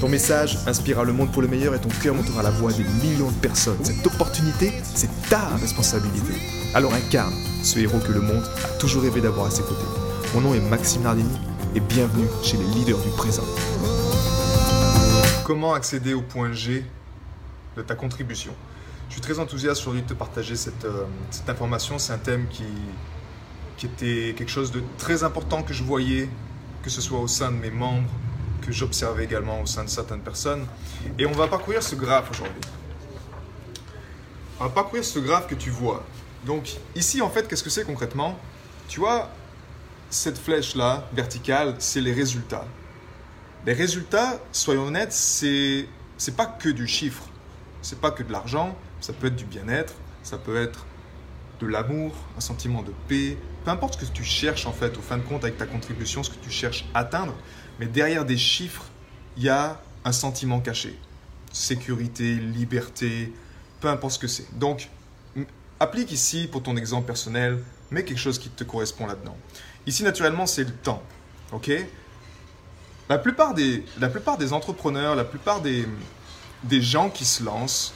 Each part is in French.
Ton message inspirera le monde pour le meilleur et ton cœur montera la voix des millions de personnes. Cette opportunité, c'est ta responsabilité. Alors incarne ce héros que le monde a toujours rêvé d'avoir à ses côtés. Mon nom est Maxime Nardini et bienvenue chez les leaders du présent. Comment accéder au point G de ta contribution? Je suis très enthousiaste aujourd'hui de te partager cette, euh, information. C'est un thème qui était quelque chose de très important que je voyais, que ce soit au sein de mes membres, que j'observais également au sein de certaines personnes. Et on va parcourir ce graphe aujourd'hui. On va parcourir ce graphe que tu vois. Donc ici, en fait, qu'est-ce que c'est concrètement? Tu vois, cette flèche-là, verticale, c'est les résultats. Les résultats, soyons honnêtes, c'est c'est pas que du chiffre, c'est pas que de l'argent, ça peut être du bien-être, ça peut être de l'amour, un sentiment de paix, peu importe ce que tu cherches en fait, au fin de compte avec ta contribution, ce que tu cherches à atteindre, mais derrière des chiffres, il y a un sentiment caché. Sécurité, liberté, peu importe ce que c'est. Donc, applique ici pour ton exemple personnel, mets quelque chose qui te correspond là-dedans. Ici, naturellement, c'est le temps. OK? La plupart, des, la plupart des entrepreneurs, la plupart des, des gens qui se lancent,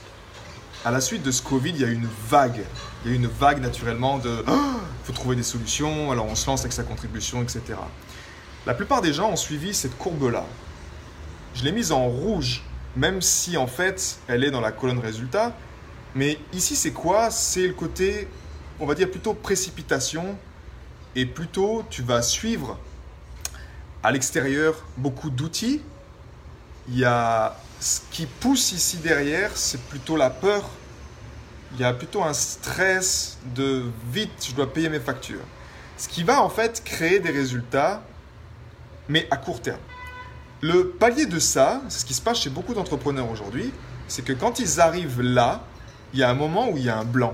à la suite de ce Covid, il y a une vague. Il y a une vague naturellement de il faut trouver des solutions, alors on se lance avec sa contribution, etc. La plupart des gens ont suivi cette courbe-là. Je l'ai mise en rouge, même si en fait elle est dans la colonne résultat. Mais ici, c'est quoi? C'est le côté, on va dire plutôt précipitation, et plutôt tu vas suivre à l'extérieur beaucoup d'outils. Il y a ce qui pousse ici derrière, c'est plutôt la peur. Il y a plutôt un stress de vite, je dois payer mes factures. Ce qui va en fait créer des résultats mais à court terme. Le palier de ça, c'est ce qui se passe chez beaucoup d'entrepreneurs aujourd'hui, c'est que quand ils arrivent là, il y a un moment où il y a un blanc.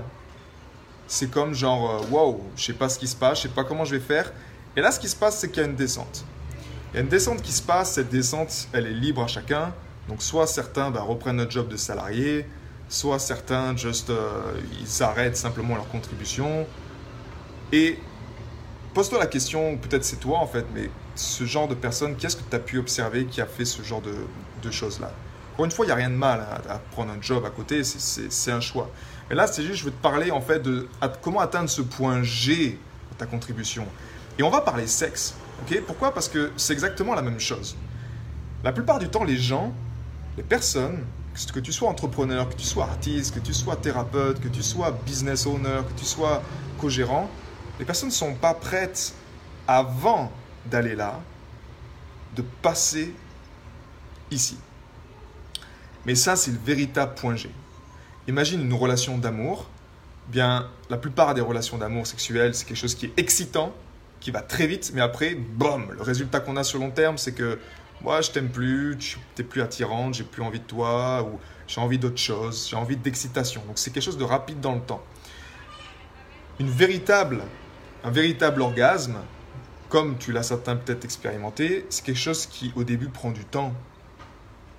C'est comme genre, euh, waouh, je sais pas ce qui se passe, je sais pas comment je vais faire. Et là, ce qui se passe, c'est qu'il y a une descente. Il y a une descente qui se passe, cette descente, elle est libre à chacun. Donc, soit certains bah, reprennent notre job de salarié, soit certains, juste, euh, ils arrêtent simplement leur contribution. Et pose-toi la question, peut-être c'est toi en fait, mais ce genre de personne, qu'est-ce que tu as pu observer qui a fait ce genre de, choses-là? Encore une fois, il n'y a rien de mal à, prendre un job à côté, c'est un choix. Mais là, c'est juste, je veux te parler en fait de comment atteindre ce point G de ta contribution. Et on va parler sexe. Pourquoi? Parce que c'est exactement la même chose. La plupart du temps, les gens, les personnes, que tu sois entrepreneur, que tu sois artiste, que tu sois thérapeute, que tu sois business owner, que tu sois co-gérant, les personnes ne sont pas prêtes avant d'aller là, de passer ici. Mais ça, c'est le véritable point G. Imagine une relation d'amour. Bien, la plupart des relations d'amour sexuelles, c'est quelque chose qui est excitant, qui va très vite, mais après, boum, le résultat qu'on a sur long terme, c'est que moi, je t'aime plus, tu n'es plus attirante, j'ai plus envie de toi, ou j'ai envie d'autre chose, j'ai envie d'excitation. Donc c'est quelque chose de rapide dans le temps. Une véritable, un véritable orgasme, comme tu l'as certains peut-être expérimenté, c'est quelque chose qui au début prend du temps.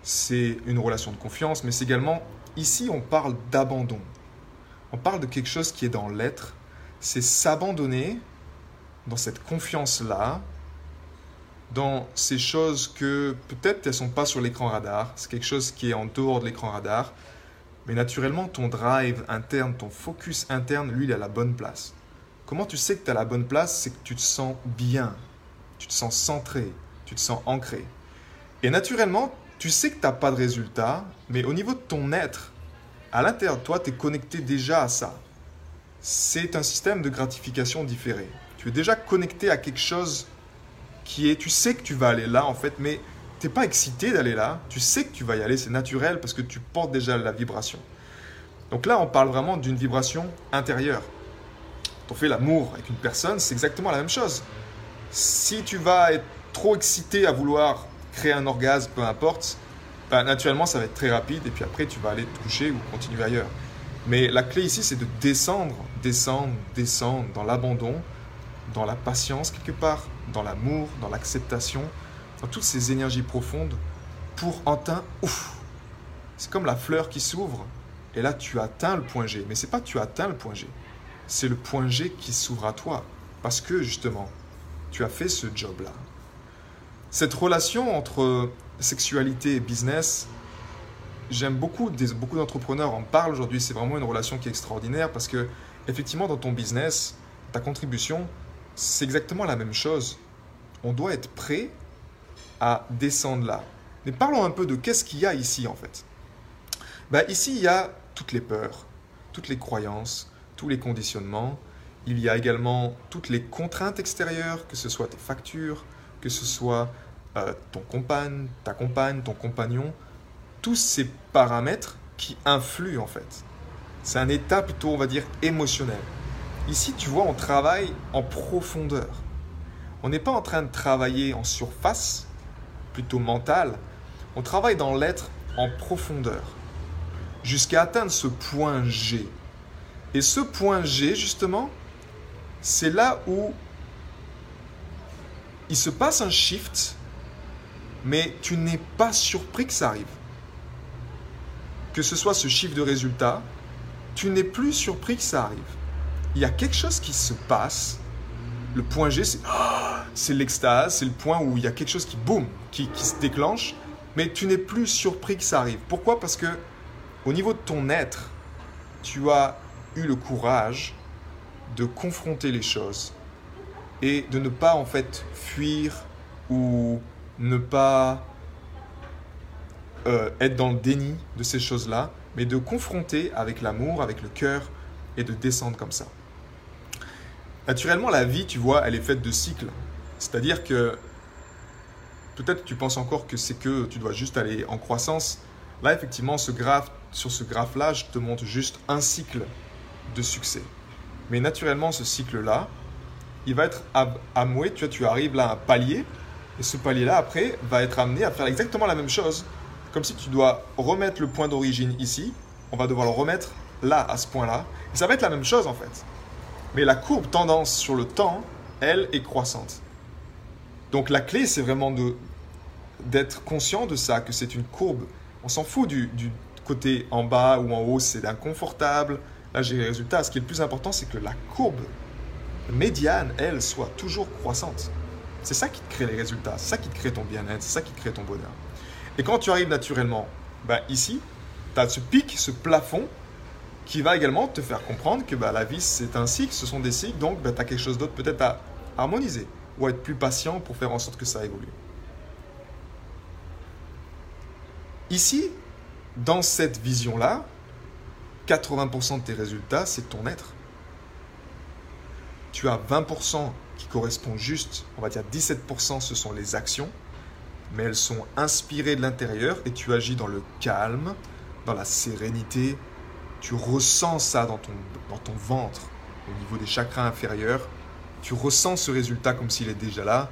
C'est une relation de confiance, mais c'est également, ici on parle d'abandon. On parle de quelque chose qui est dans l'être, c'est s'abandonner dans cette confiance-là, dans ces choses que peut-être elles sont pas sur l'écran radar, c'est quelque chose qui est en dehors de l'écran radar, mais naturellement ton drive interne, ton focus interne, lui, il à la bonne place. Comment tu sais que tu à la bonne place C'est que tu te sens bien, tu te sens centré, tu te sens ancré. Et naturellement, tu sais que tu n'as pas de résultat, mais au niveau de ton être, à l'intérieur de toi, tu es connecté déjà à ça. C'est un système de gratification différé. Tu es déjà connecté à quelque chose qui est, tu sais que tu vas aller là en fait, mais tu n'es pas excité d'aller là, tu sais que tu vas y aller, c'est naturel parce que tu portes déjà la vibration. Donc là, on parle vraiment d'une vibration intérieure on fait l'amour avec une personne, c'est exactement la même chose. Si tu vas être trop excité à vouloir créer un orgasme, peu importe, bah, naturellement, ça va être très rapide et puis après, tu vas aller te coucher ou continuer ailleurs. Mais la clé ici, c'est de descendre, descendre, descendre dans l'abandon, dans la patience quelque part, dans l'amour, dans l'acceptation, dans toutes ces énergies profondes pour atteindre, ouf, c'est comme la fleur qui s'ouvre et là tu atteins le point G. Mais c'est pas tu atteins le point G, c'est le point G qui s'ouvre à toi parce que justement, tu as fait ce job-là. Cette relation entre sexualité et business, j'aime beaucoup, beaucoup d'entrepreneurs en parlent aujourd'hui, c'est vraiment une relation qui est extraordinaire parce que effectivement dans ton business, ta contribution, c'est exactement la même chose. On doit être prêt à descendre là. Mais parlons un peu de qu'est-ce qu'il y a ici en fait. Ben, ici, il y a toutes les peurs, toutes les croyances, tous les conditionnements. Il y a également toutes les contraintes extérieures, que ce soit tes factures, que ce soit euh, ton compagne, ta compagne, ton compagnon, tous ces paramètres qui influent en fait. C'est un état plutôt, on va dire, émotionnel. Ici, tu vois, on travaille en profondeur. On n'est pas en train de travailler en surface, plutôt mental. On travaille dans l'être en profondeur, jusqu'à atteindre ce point G. Et ce point G, justement, c'est là où il se passe un shift, mais tu n'es pas surpris que ça arrive. Que ce soit ce chiffre de résultat, tu n'es plus surpris que ça arrive. Il y a quelque chose qui se passe. Le point G, c'est l'extase, c'est le point où il y a quelque chose qui, boum, qui, qui se déclenche, mais tu n'es plus surpris que ça arrive. Pourquoi? Parce que au niveau de ton être, tu as le courage de confronter les choses et de ne pas en fait fuir ou ne pas euh, être dans le déni de ces choses-là, mais de confronter avec l'amour, avec le cœur et de descendre comme ça. Naturellement, la vie, tu vois, elle est faite de cycles. C'est-à-dire que peut-être tu penses encore que c'est que tu dois juste aller en croissance. Là, effectivement, ce graphe, sur ce graphe-là, je te montre juste un cycle de succès. Mais naturellement, ce cycle-là, il va être amoué. Tu tu arrives là à un palier, et ce palier-là, après, va être amené à faire exactement la même chose. Comme si tu dois remettre le point d'origine ici, on va devoir le remettre là, à ce point-là. Et ça va être la même chose en fait. Mais la courbe tendance sur le temps, elle, est croissante. Donc la clé, c'est vraiment d'être conscient de ça, que c'est une courbe. On s'en fout du, du, côté en bas ou en haut, c'est inconfortable. Là, j'ai les résultats. Ce qui est le plus important, c'est que la courbe médiane, elle, soit toujours croissante. C'est ça qui te crée les résultats, c'est ça qui te crée ton bien-être, c'est ça qui te crée ton bonheur. Et quand tu arrives naturellement, ben ici, tu as ce pic, ce plafond qui va également te faire comprendre que ben, la vie, c'est un cycle, ce sont des cycles, donc ben, tu as quelque chose d'autre peut-être à harmoniser ou à être plus patient pour faire en sorte que ça évolue. Ici, dans cette vision-là, 80% de tes résultats, c'est ton être. Tu as 20% qui correspond juste, on va dire 17%, ce sont les actions, mais elles sont inspirées de l'intérieur et tu agis dans le calme, dans la sérénité. Tu ressens ça dans ton, dans ton ventre, au niveau des chakras inférieurs. Tu ressens ce résultat comme s'il est déjà là.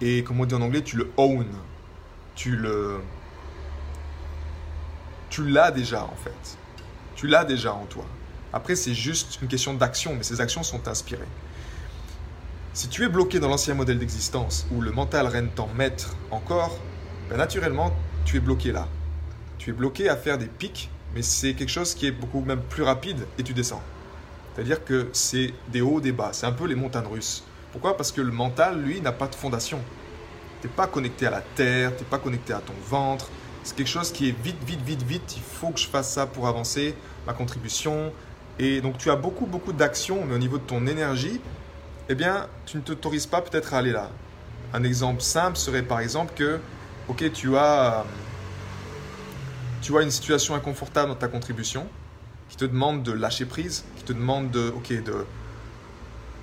Et comme on dit en anglais, tu le own. Tu le. Tu l'as déjà en fait. Tu l'as déjà en toi. Après, c'est juste une question d'action, mais ces actions sont inspirées. Si tu es bloqué dans l'ancien modèle d'existence où le mental règne en maître encore, ben naturellement, tu es bloqué là. Tu es bloqué à faire des pics, mais c'est quelque chose qui est beaucoup même plus rapide et tu descends. C'est-à-dire que c'est des hauts, des bas. C'est un peu les montagnes russes. Pourquoi? Parce que le mental, lui, n'a pas de fondation. Tu n'es pas connecté à la terre, tu n'es pas connecté à ton ventre. C'est quelque chose qui est vite, vite, vite, vite. Il faut que je fasse ça pour avancer, ma contribution. Et donc tu as beaucoup, beaucoup d'actions, mais au niveau de ton énergie, eh bien, tu ne t'autorises pas peut-être à aller là. Un exemple simple serait par exemple que, ok, tu as, tu as une situation inconfortable dans ta contribution, qui te demande de lâcher prise, qui te demande de, ok,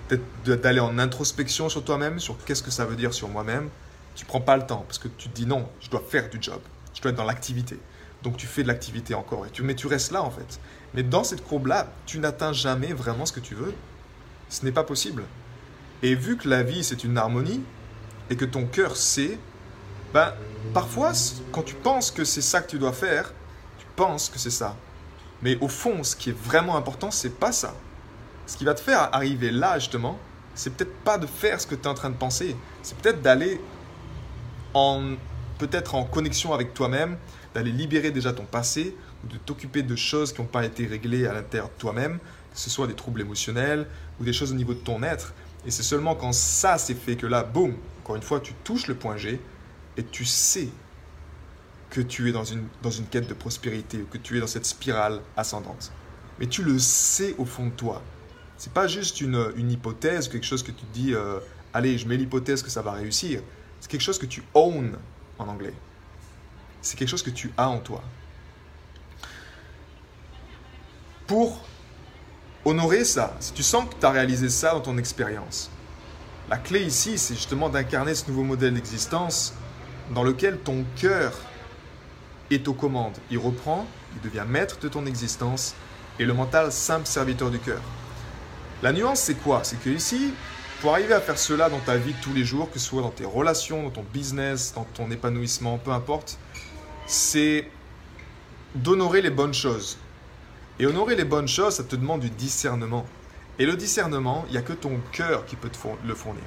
de, d'aller en introspection sur toi-même, sur qu'est-ce que ça veut dire sur moi-même. Tu prends pas le temps parce que tu te dis non, je dois faire du job, je dois être dans l'activité. Donc tu fais de l'activité encore, et tu, mais tu restes là en fait. Mais dans cette courbe-là, tu n'atteins jamais vraiment ce que tu veux. Ce n'est pas possible. Et vu que la vie, c'est une harmonie, et que ton cœur sait Ben, parfois, quand tu penses que c'est ça que tu dois faire, tu penses que c'est ça. Mais au fond, ce qui est vraiment important, c'est pas ça. Ce qui va te faire arriver là, justement, c'est peut-être pas de faire ce que tu es en train de penser. C'est peut-être d'aller en peut-être en connexion avec toi-même, d'aller libérer déjà ton passé, ou de t'occuper de choses qui n'ont pas été réglées à l'intérieur de toi-même, que ce soit des troubles émotionnels ou des choses au niveau de ton être. Et c'est seulement quand ça s'est fait que là, boum, encore une fois, tu touches le point G et tu sais que tu es dans une, dans une quête de prospérité ou que tu es dans cette spirale ascendante. Mais tu le sais au fond de toi. C'est pas juste une, une hypothèse, quelque chose que tu dis, euh, allez, je mets l'hypothèse que ça va réussir. C'est quelque chose que tu own en anglais. C'est quelque chose que tu as en toi. Pour honorer ça, si tu sens que tu as réalisé ça dans ton expérience, la clé ici, c'est justement d'incarner ce nouveau modèle d'existence dans lequel ton cœur est aux commandes. Il reprend, il devient maître de ton existence et le mental simple serviteur du cœur. La nuance, c'est quoi? C'est que ici, pour arriver à faire cela dans ta vie tous les jours, que ce soit dans tes relations, dans ton business, dans ton épanouissement, peu importe, c'est d'honorer les bonnes choses. Et honorer les bonnes choses, ça te demande du discernement. Et le discernement, il n'y a que ton cœur qui peut te le fournir.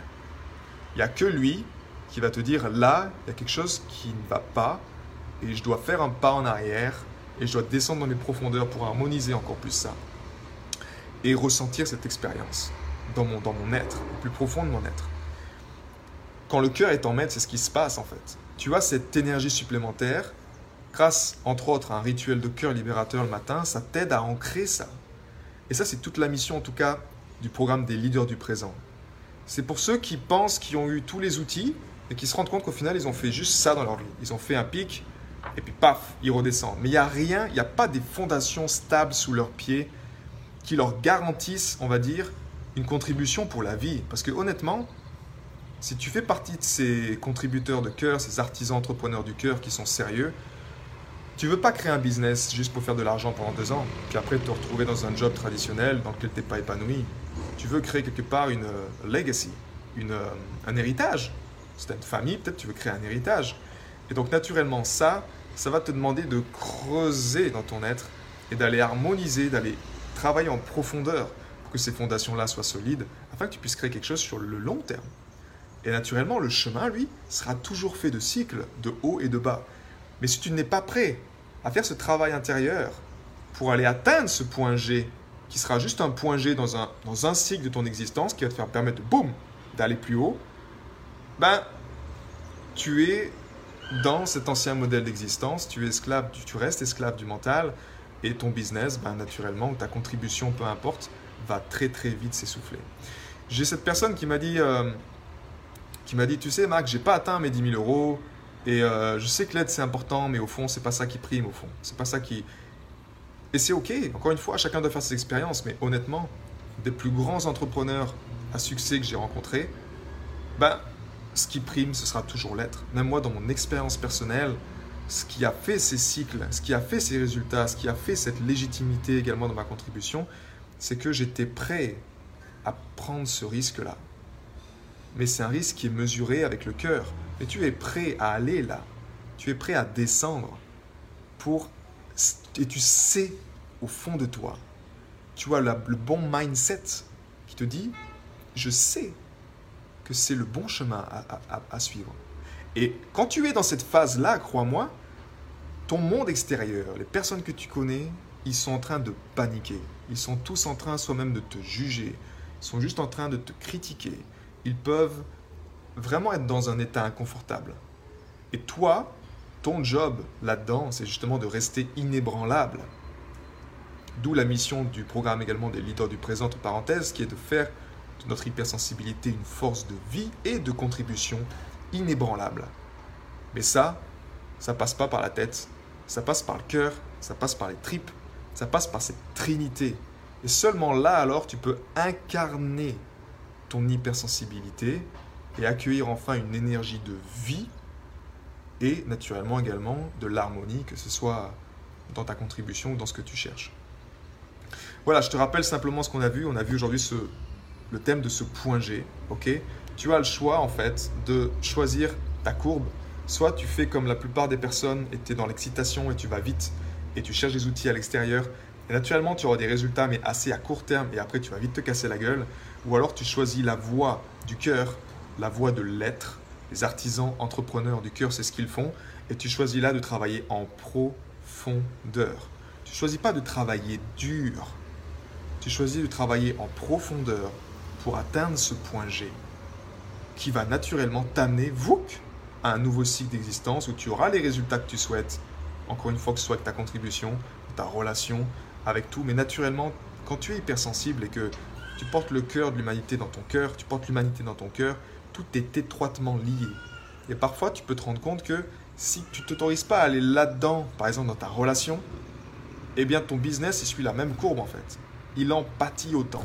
Il n'y a que lui qui va te dire là, il y a quelque chose qui ne va pas et je dois faire un pas en arrière et je dois descendre dans mes profondeurs pour harmoniser encore plus ça et ressentir cette expérience dans mon, dans mon être, au plus profond de mon être. Quand le cœur est en maître, c'est ce qui se passe en fait. Tu as cette énergie supplémentaire, grâce entre autres à un rituel de cœur libérateur le matin, ça t'aide à ancrer ça. Et ça, c'est toute la mission en tout cas du programme des leaders du présent. C'est pour ceux qui pensent qu'ils ont eu tous les outils et qui se rendent compte qu'au final, ils ont fait juste ça dans leur vie. Ils ont fait un pic et puis paf, ils redescendent. Mais il n'y a rien, il n'y a pas des fondations stables sous leurs pieds qui leur garantissent, on va dire, une contribution pour la vie. Parce que honnêtement, si tu fais partie de ces contributeurs de cœur, ces artisans entrepreneurs du cœur qui sont sérieux, tu veux pas créer un business juste pour faire de l'argent pendant deux ans, puis après te retrouver dans un job traditionnel dans lequel tu n'es pas épanoui? Tu veux créer quelque part une euh, legacy, une, euh, un héritage? As une famille, peut-être tu veux créer un héritage. Et donc naturellement, ça, ça va te demander de creuser dans ton être et d'aller harmoniser, d'aller travailler en profondeur pour que ces fondations-là soient solides, afin que tu puisses créer quelque chose sur le long terme. Et naturellement, le chemin, lui, sera toujours fait de cycles, de haut et de bas. Mais si tu n'es pas prêt à faire ce travail intérieur pour aller atteindre ce point G, qui sera juste un point G dans un, dans un cycle de ton existence, qui va te faire permettre, boum, d'aller plus haut, ben, tu es dans cet ancien modèle d'existence, tu es esclave, tu, restes esclave du mental, et ton business, ben, naturellement, ta contribution, peu importe, va très très vite s'essouffler. J'ai cette personne qui m'a dit, euh, qui m'a dit, tu sais, Marc, j'ai pas atteint mes 10 000 euros, et euh, je sais que l'aide c'est important, mais au fond, c'est pas ça qui prime, au fond. C'est pas ça qui. Et c'est ok, encore une fois, chacun doit faire ses expériences, mais honnêtement, des plus grands entrepreneurs à succès que j'ai rencontrés, ben, ce qui prime, ce sera toujours l'être. Même moi, dans mon expérience personnelle, ce qui a fait ces cycles, ce qui a fait ces résultats, ce qui a fait cette légitimité également dans ma contribution, c'est que j'étais prêt à prendre ce risque-là. Mais c'est un risque qui est mesuré avec le cœur. Et tu es prêt à aller là. Tu es prêt à descendre pour... Et tu sais au fond de toi, tu as le bon mindset qui te dit, je sais que c'est le bon chemin à, suivre. Et quand tu es dans cette phase-là, crois-moi, ton monde extérieur, les personnes que tu connais, ils sont en train de paniquer. Ils sont tous en train soi-même de te juger. Ils sont juste en train de te critiquer. Ils peuvent vraiment être dans un état inconfortable. Et toi, ton job là-dedans, c'est justement de rester inébranlable. D'où la mission du programme également des leaders du présent, entre parenthèses, qui est de faire de notre hypersensibilité une force de vie et de contribution inébranlable. Mais ça, ça passe pas par la tête, ça passe par le cœur, ça passe par les tripes, ça passe par cette trinité. Et seulement là, alors, tu peux incarner ton hypersensibilité et accueillir enfin une énergie de vie et naturellement également de l'harmonie, que ce soit dans ta contribution ou dans ce que tu cherches. Voilà, je te rappelle simplement ce qu'on a vu. On a vu aujourd'hui ce, le thème de ce point G. ok? Tu as le choix en fait de choisir ta courbe Soit tu fais comme la plupart des personnes et tu es dans l'excitation et tu vas vite et tu cherches des outils à l'extérieur. Et naturellement, tu auras des résultats, mais assez à court terme et après, tu vas vite te casser la gueule. Ou alors, tu choisis la voie du cœur, la voie de l'être. Les artisans, entrepreneurs du cœur, c'est ce qu'ils font. Et tu choisis là de travailler en profondeur. Tu choisis pas de travailler dur. Tu choisis de travailler en profondeur pour atteindre ce point G qui va naturellement t'amener, vous, à un nouveau cycle d'existence où tu auras les résultats que tu souhaites. Encore une fois, que ce soit avec ta contribution, ta relation, avec tout. Mais naturellement, quand tu es hypersensible et que tu portes le cœur de l'humanité dans ton cœur, tu portes l'humanité dans ton cœur, tout est étroitement lié. Et parfois, tu peux te rendre compte que si tu ne t'autorises pas à aller là-dedans, par exemple dans ta relation, eh bien ton business, suit la même courbe en fait. Il en pâtit autant.